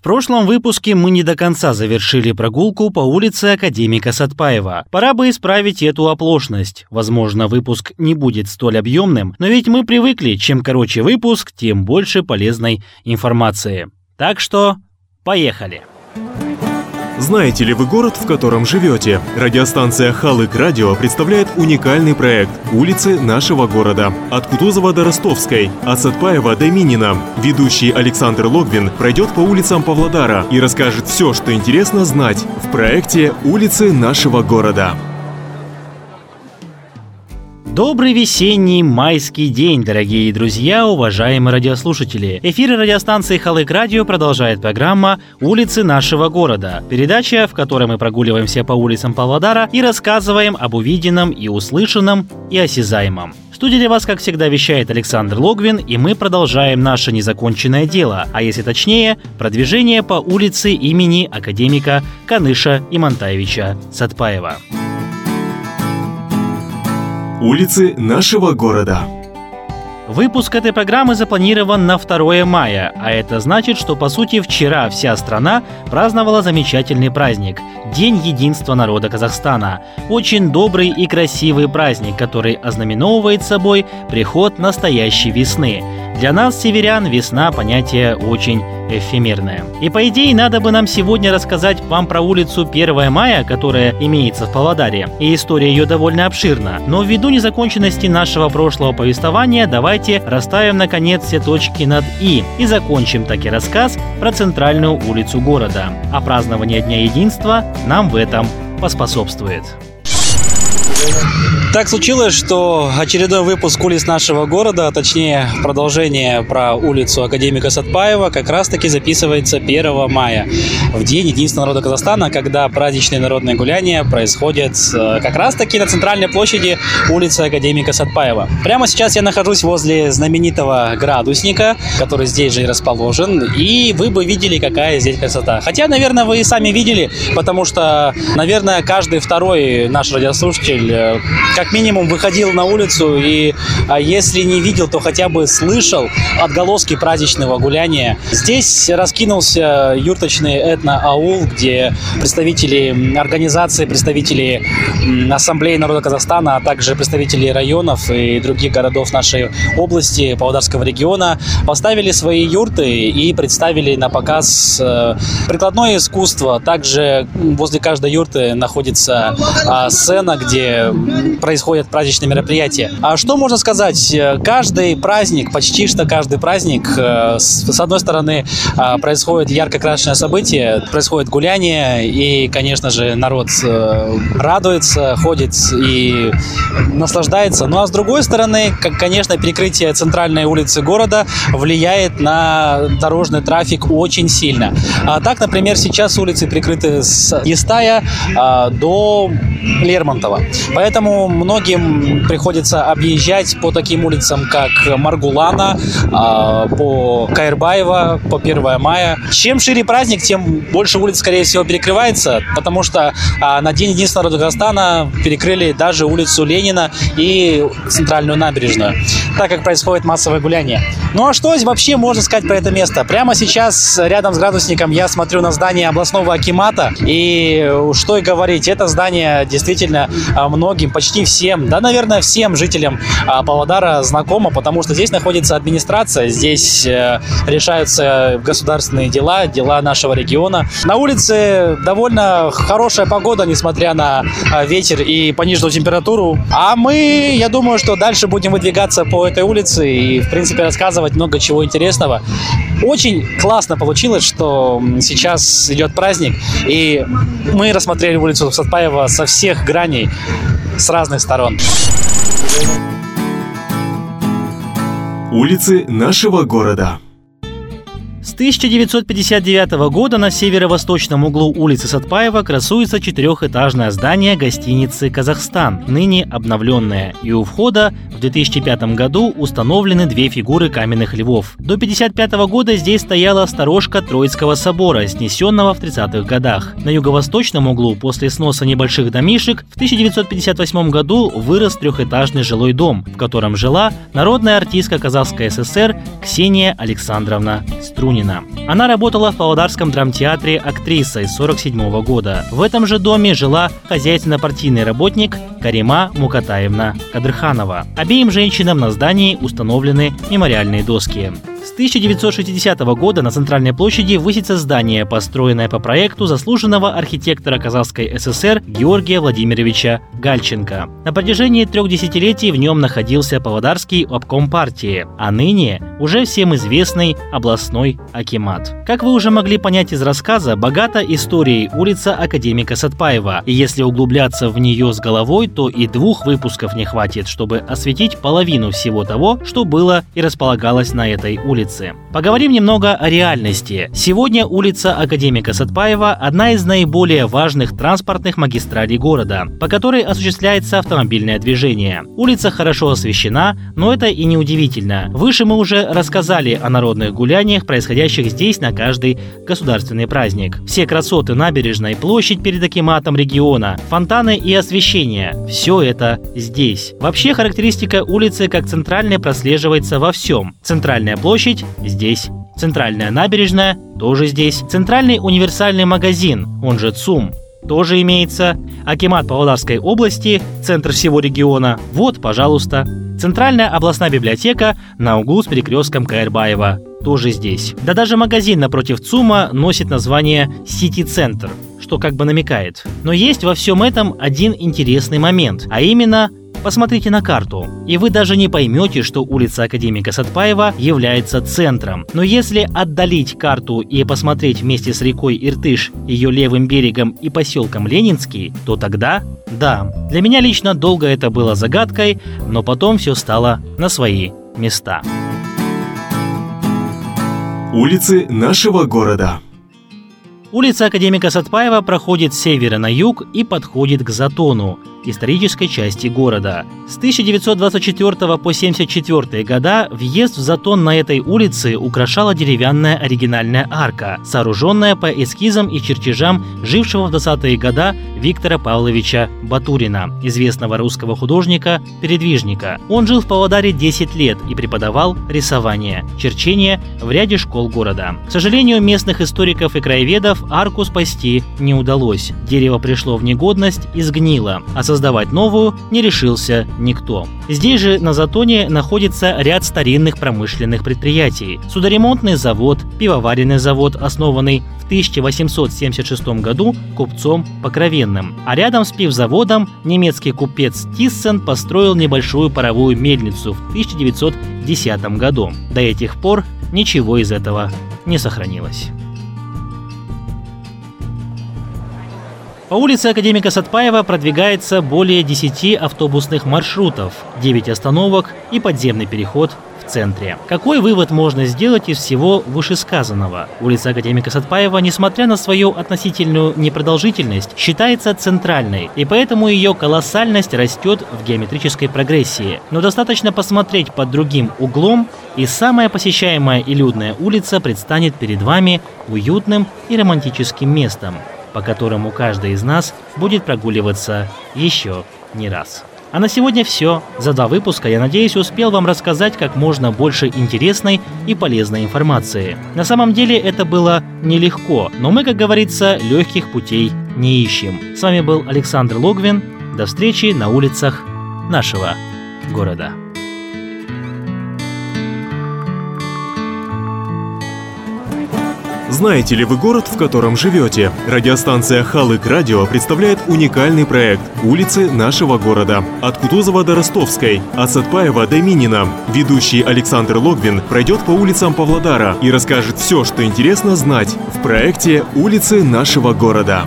В прошлом выпуске мы не до конца завершили прогулку по улице Академика Сатпаева. Пора бы исправить эту оплошность. Возможно, выпуск не будет столь объемным, но ведь мы привыкли, чем короче выпуск, тем больше полезной информации. Так что, поехали! Знаете ли вы город, в котором живете? Радиостанция «Халык Радио» представляет уникальный проект «Улицы нашего города». От Кутузова до Ростовской, от Сатпаева до Минина. Ведущий Александр Логвин пройдет по улицам Павлодара и расскажет все, что интересно знать в проекте «Улицы нашего города». Добрый весенний майский день, дорогие друзья, уважаемые радиослушатели. Эфиры радиостанции Халык Радио продолжает программа «Улицы нашего города». Передача, в которой мы прогуливаемся по улицам Павлодара и рассказываем об увиденном и услышанном и осязаемом. В студии для вас, как всегда, вещает Александр Логвин, и мы продолжаем наше незаконченное дело, а если точнее, продвижение по улице имени академика Каныша Имантаевича Сатпаева. Улицы нашего города. Выпуск этой программы запланирован на 2 мая, а это значит, что по сути вчера вся страна праздновала замечательный праздник – День единства народа Казахстана. Очень добрый и красивый праздник, который ознаменовывает собой приход настоящей весны. Для нас, северян, весна – понятие очень эфемерное. И по идее, надо бы нам сегодня рассказать вам про улицу 1 мая, которая имеется в Павлодаре, и история ее довольно обширна. Но ввиду незаконченности нашего прошлого повествования, давайте расставим наконец все точки над «и» и закончим таки рассказ про центральную улицу города. А празднование Дня Единства нам в этом поспособствует. Так случилось, что очередной выпуск улиц нашего города, а точнее продолжение про улицу Академика Сатпаева, как раз-таки записывается 1 мая, в День единства народа Казахстана, когда праздничные народные гуляния происходят э, как раз-таки на центральной площади улицы Академика Сатпаева. Прямо сейчас я нахожусь возле знаменитого градусника, который здесь же и расположен, и вы бы видели, какая здесь красота. Хотя, наверное, вы и сами видели, потому что, наверное, каждый второй наш радиослушатель э, как минимум выходил на улицу и, а если не видел, то хотя бы слышал отголоски праздничного гуляния. Здесь раскинулся юрточный этно-аул, где представители организации, представители Ассамблеи народа Казахстана, а также представители районов и других городов нашей области, Павлодарского региона, поставили свои юрты и представили на показ э, прикладное искусство. Также возле каждой юрты находится а, сцена, где происходят праздничные мероприятия. А что можно сказать? Каждый праздник, почти что каждый праздник, э, с одной стороны, а, происходит ярко красочное событие, происходит гуляние, и, конечно же, народ э, радуется, ходит и наслаждается. Ну а с другой стороны, как, конечно, перекрытие центральной улицы города влияет на дорожный трафик очень сильно. А так, например, сейчас улицы прикрыты с Естая а, до Лермонтова. Поэтому многим приходится объезжать по таким улицам, как Маргулана, а, по Каирбаева, по 1 мая. Чем шире праздник, тем больше улиц, скорее всего, перекрывается, потому что а, на День единства народа перекрыли даже улицу Ленина и центральную набережную, так как происходит массовое гуляние. Ну а что вообще можно сказать про это место? Прямо сейчас рядом с градусником я смотрю на здание областного акимата, и что и говорить, это здание действительно а, многим, почти всем, да, наверное, всем жителям а, Павлодара знакомо, потому что здесь находится администрация, здесь э, решаются государственные дела, дела нашего региона. На улице довольно хорошая погода, несмотря на а, ветер и пониженную температуру. А мы, я думаю, что дальше будем выдвигаться по этой улице и, в принципе, рассказывать много чего интересного. Очень классно получилось, что сейчас идет праздник, и мы рассмотрели улицу Сатпаева со всех граней, с разных сторон. Улицы нашего города. С 1959 года на северо-восточном углу улицы Сатпаева красуется четырехэтажное здание гостиницы «Казахстан», ныне обновленное, и у входа в 2005 году установлены две фигуры каменных львов. До 1955 года здесь стояла сторожка Троицкого собора, снесенного в 30-х годах. На юго-восточном углу после сноса небольших домишек в 1958 году вырос трехэтажный жилой дом, в котором жила народная артистка Казахской ССР Ксения Александровна Струнина. Батунина. Она работала в Павлодарском драмтеатре актрисой с 47 года. В этом же доме жила хозяйственно-партийный работник Карима Мукатаевна Кадрханова. Обеим женщинам на здании установлены мемориальные доски. С 1960 года на Центральной площади высится здание, построенное по проекту заслуженного архитектора Казахской ССР Георгия Владимировича Гальченко. На протяжении трех десятилетий в нем находился Павлодарский обком партии, а ныне уже всем известный областной Акимат. Как вы уже могли понять из рассказа, богата историей улица Академика Сатпаева, и если углубляться в нее с головой, то и двух выпусков не хватит, чтобы осветить половину всего того, что было и располагалось на этой улице улицы. Поговорим немного о реальности. Сегодня улица Академика Сатпаева – одна из наиболее важных транспортных магистралей города, по которой осуществляется автомобильное движение. Улица хорошо освещена, но это и не удивительно. Выше мы уже рассказали о народных гуляниях, происходящих здесь на каждый государственный праздник. Все красоты набережной, площадь перед Акиматом региона, фонтаны и освещение – все это здесь. Вообще характеристика улицы как центральной прослеживается во всем. Центральная площадь площадь здесь. Центральная набережная тоже здесь. Центральный универсальный магазин, он же ЦУМ, тоже имеется. Акимат Павлодарской области, центр всего региона. Вот, пожалуйста. Центральная областная библиотека на углу с перекрестком Каирбаева. Тоже здесь. Да даже магазин напротив ЦУМа носит название «Сити-центр», что как бы намекает. Но есть во всем этом один интересный момент, а именно Посмотрите на карту, и вы даже не поймете, что улица Академика Сатпаева является центром. Но если отдалить карту и посмотреть вместе с рекой Иртыш, ее левым берегом и поселком Ленинский, то тогда, да, для меня лично долго это было загадкой, но потом все стало на свои места. Улицы нашего города. Улица Академика Сатпаева проходит с севера на юг и подходит к Затону, исторической части города. С 1924 по 1974 года въезд в Затон на этой улице украшала деревянная оригинальная арка, сооруженная по эскизам и чертежам жившего в 20-е годы Виктора Павловича Батурина, известного русского художника-передвижника. Он жил в Павлодаре 10 лет и преподавал рисование, черчение в ряде школ города. К сожалению, местных историков и краеведов арку спасти не удалось. Дерево пришло в негодность и сгнило, а создавать новую не решился никто. Здесь же на Затоне находится ряд старинных промышленных предприятий. Судоремонтный завод, пивоваренный завод, основанный в 1876 году купцом Покровенным. А рядом с пивзаводом немецкий купец Тиссен построил небольшую паровую мельницу в 1910 году. До этих пор ничего из этого не сохранилось. По улице Академика Сатпаева продвигается более 10 автобусных маршрутов, 9 остановок и подземный переход в центре. Какой вывод можно сделать из всего вышесказанного? Улица Академика Сатпаева, несмотря на свою относительную непродолжительность, считается центральной, и поэтому ее колоссальность растет в геометрической прогрессии. Но достаточно посмотреть под другим углом, и самая посещаемая и людная улица предстанет перед вами уютным и романтическим местом, по которому каждый из нас будет прогуливаться еще не раз. А на сегодня все. За два выпуска, я надеюсь, успел вам рассказать как можно больше интересной и полезной информации. На самом деле это было нелегко, но мы, как говорится, легких путей не ищем. С вами был Александр Логвин. До встречи на улицах нашего города. Знаете ли вы город, в котором живете? Радиостанция Халык Радио представляет уникальный проект «Улицы нашего города». От Кутузова до Ростовской, от Сатпаева до Минина. Ведущий Александр Логвин пройдет по улицам Павлодара и расскажет все, что интересно знать в проекте «Улицы нашего города».